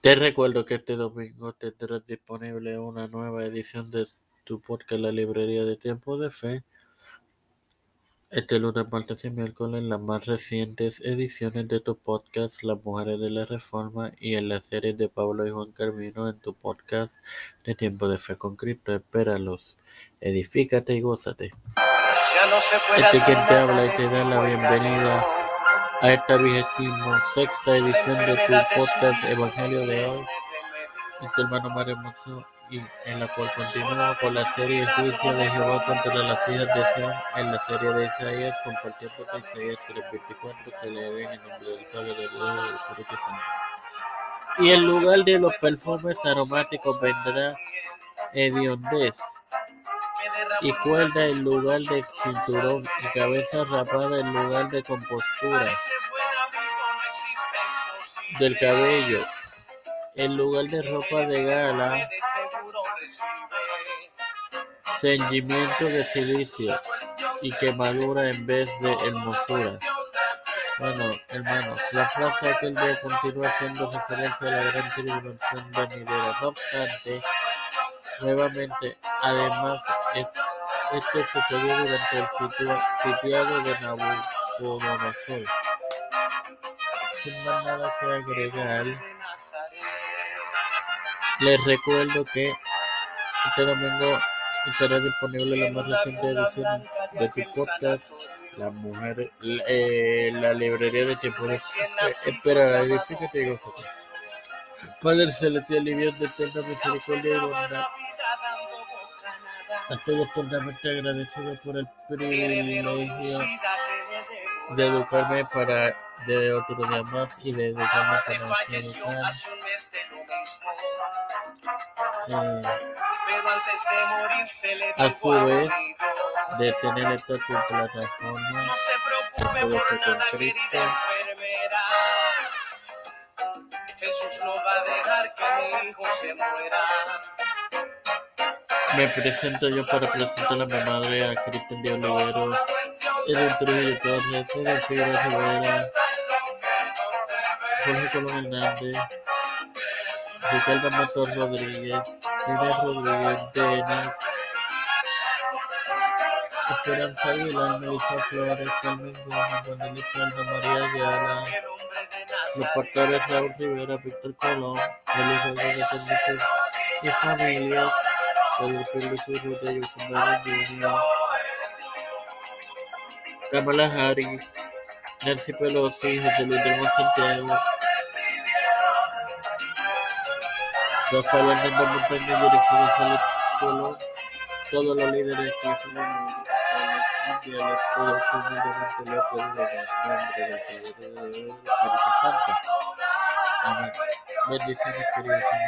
Te recuerdo que este domingo tendrás disponible una nueva edición de tu podcast La Librería de Tiempo de Fe. Este lunes, martes y miércoles, las más recientes ediciones de tu podcast Las Mujeres de la Reforma y en las series de Pablo y Juan Carmino en tu podcast de Tiempo de Fe con Cristo. Espéralos, edifícate y gózate. Este es quien te habla y te da la bienvenida a esta vigésimo sexta edición de tu podcast Evangelio de hoy, tu hermano Mario Mazo, y en la cual continúa con la serie Juicio de Jehová contra las hijas de Sion, en la serie de Isaías, compartiendo con Isaías 3.24, que leeré en el nombre del Padre, del Hijo y del Espíritu Santo. Y en lugar de los perfumes aromáticos vendrá hediondez y cuerda en lugar de cinturón y cabeza rapada en lugar de compostura del cabello, en lugar de ropa de gala, ceñimiento de silicio y quemadura en vez de hermosura. Bueno, hermanos, la frase aquel día continúa haciendo referencia a la gran tribulación venidera. No obstante, nuevamente, además, esto sucedió durante el sitiado de Nabucodonosor. Sin más nada que agregar, les recuerdo que este domingo estará disponible la más reciente edición de tu podcast, La Mujer, eh, la librería de tiempo de espera, edifícate y gózate. Padre celestial y Dios de misericordia y bondad. Estoy eternamente agradecido por el privilegio de educarme para de otro día más y de educarme para educar. Eh, a su vez, de tener esta tu plataforma todo se con Cristo. Jesús no va a dejar que mi hijo se muera. Me presento yo para presentar a mi madre, a Cristian de Olivero, Edwin Trujillo Torres, Edwin Figueroa Rivera, Jorge Colón Hernández, Ricardo Mator Rodríguez, Inés Rodríguez, Denis, Esperanza Aguilar, Melissa Flores, Carmen Gómez, Aldo, María Ayala, los pastores Raúl Rivera, Víctor Colón, Rodríguez Enrique y familias, Kamala Harris, Nancy Pelosi, José Luis del Santiago, Rafael Hernández Montaña, Jennifer González Colón, todos los líderes que son mundiales, todos humildemente lo pedimos en y hermanos.